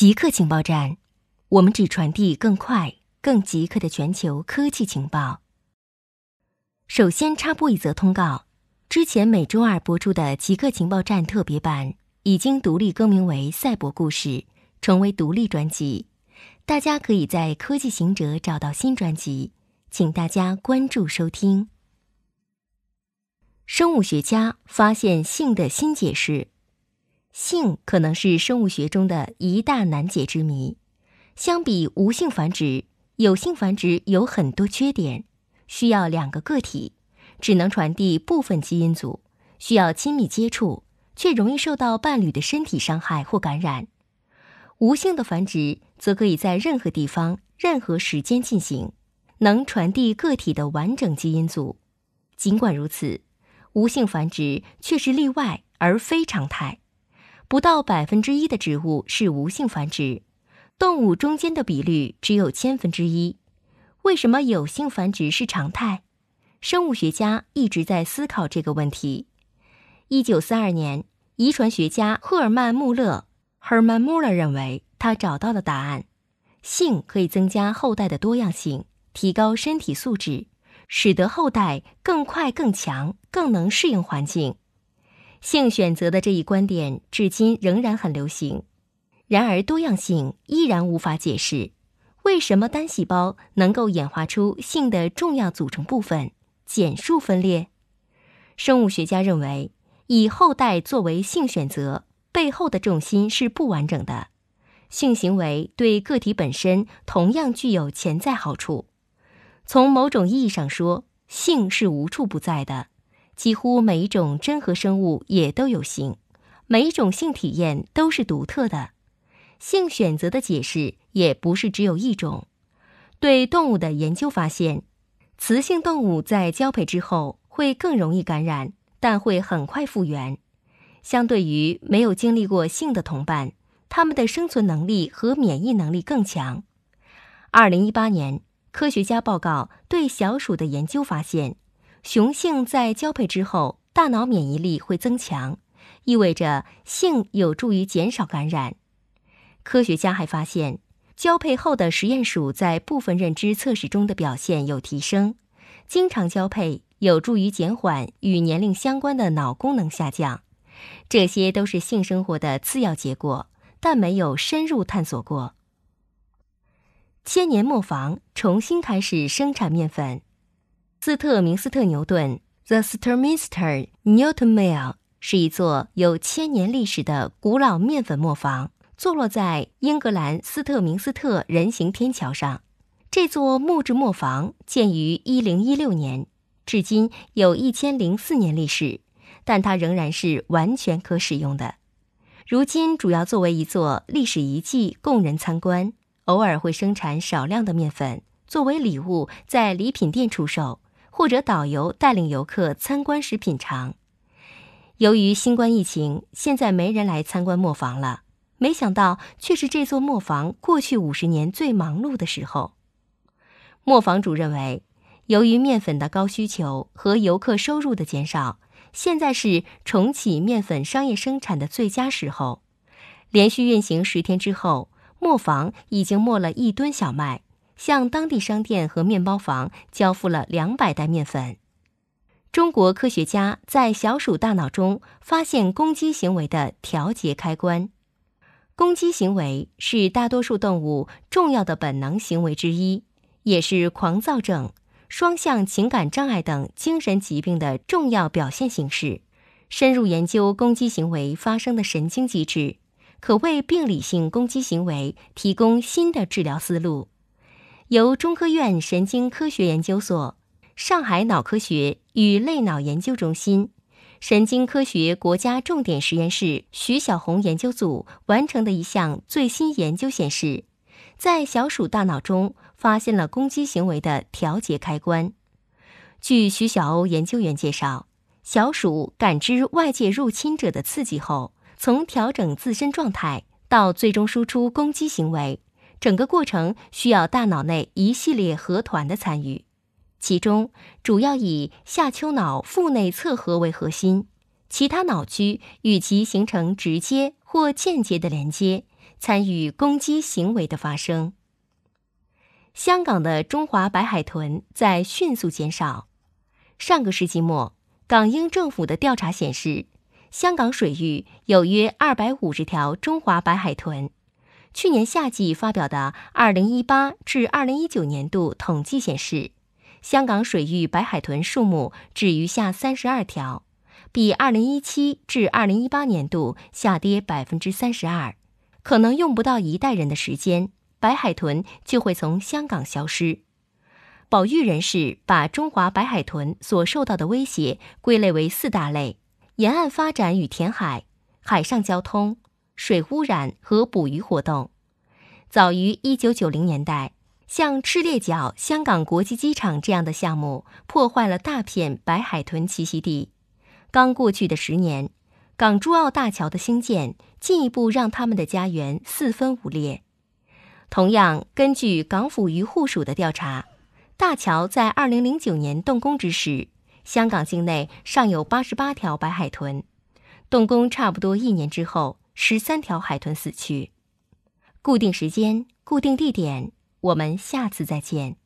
极客情报站，我们只传递更快、更极客的全球科技情报。首先插播一则通告：之前每周二播出的《极客情报站》特别版已经独立更名为《赛博故事》，成为独立专辑。大家可以在科技行者找到新专辑，请大家关注收听。生物学家发现性的新解释。性可能是生物学中的一大难解之谜。相比无性繁殖，有性繁殖有很多缺点：需要两个个体，只能传递部分基因组，需要亲密接触，却容易受到伴侣的身体伤害或感染。无性的繁殖则可以在任何地方、任何时间进行，能传递个体的完整基因组。尽管如此，无性繁殖却是例外而非常态。不到百分之一的植物是无性繁殖，动物中间的比率只有千分之一。为什么有性繁殖是常态？生物学家一直在思考这个问题。一九四二年，遗传学家赫尔曼·穆勒 （Herman Muller） 认为他找到了答案：性可以增加后代的多样性，提高身体素质，使得后代更快、更强、更能适应环境。性选择的这一观点至今仍然很流行，然而多样性依然无法解释为什么单细胞能够演化出性的重要组成部分——减数分裂。生物学家认为，以后代作为性选择背后的重心是不完整的。性行为对个体本身同样具有潜在好处。从某种意义上说，性是无处不在的。几乎每一种真核生物也都有性，每一种性体验都是独特的。性选择的解释也不是只有一种。对动物的研究发现，雌性动物在交配之后会更容易感染，但会很快复原。相对于没有经历过性的同伴，它们的生存能力和免疫能力更强。二零一八年，科学家报告对小鼠的研究发现。雄性在交配之后，大脑免疫力会增强，意味着性有助于减少感染。科学家还发现，交配后的实验鼠在部分认知测试中的表现有提升。经常交配有助于减缓与年龄相关的脑功能下降。这些都是性生活的次要结果，但没有深入探索过。千年磨坊重新开始生产面粉。斯特明斯特牛顿 （The Sturminster Newton Mill） 是一座有千年历史的古老面粉磨坊，坐落在英格兰斯特明斯特人行天桥上。这座木质磨坊建于1016年，至今有一千零四年历史，但它仍然是完全可使用的。如今主要作为一座历史遗迹供人参观，偶尔会生产少量的面粉作为礼物在礼品店出售。或者导游带领游客参观时品尝。由于新冠疫情，现在没人来参观磨坊了。没想到，却是这座磨坊过去五十年最忙碌的时候。磨坊主认为，由于面粉的高需求和游客收入的减少，现在是重启面粉商业生产的最佳时候。连续运行十天之后，磨坊已经磨了一吨小麦。向当地商店和面包房交付了两百袋面粉。中国科学家在小鼠大脑中发现攻击行为的调节开关。攻击行为是大多数动物重要的本能行为之一，也是狂躁症、双向情感障碍等精神疾病的重要表现形式。深入研究攻击行为发生的神经机制，可为病理性攻击行为提供新的治疗思路。由中科院神经科学研究所、上海脑科学与类脑研究中心、神经科学国家重点实验室徐小红研究组完成的一项最新研究显示，在小鼠大脑中发现了攻击行为的调节开关。据徐小欧研究员介绍，小鼠感知外界入侵者的刺激后，从调整自身状态到最终输出攻击行为。整个过程需要大脑内一系列核团的参与，其中主要以下丘脑腹内侧核为核心，其他脑区与其形成直接或间接的连接，参与攻击行为的发生。香港的中华白海豚在迅速减少。上个世纪末，港英政府的调查显示，香港水域有约二百五十条中华白海豚。去年夏季发表的二零一八至二零一九年度统计显示，香港水域白海豚数目只余下三十二条，比二零一七至二零一八年度下跌百分之三十二。可能用不到一代人的时间，白海豚就会从香港消失。保育人士把中华白海豚所受到的威胁归类为四大类：沿岸发展与填海、海上交通。水污染和捕鱼活动，早于一九九零年代，像赤鬣角香港国际机场这样的项目破坏了大片白海豚栖息地。刚过去的十年，港珠澳大桥的兴建进一步让他们的家园四分五裂。同样，根据港府渔护署的调查，大桥在二零零九年动工之时，香港境内尚有八十八条白海豚。动工差不多一年之后。十三条海豚死去。固定时间，固定地点，我们下次再见。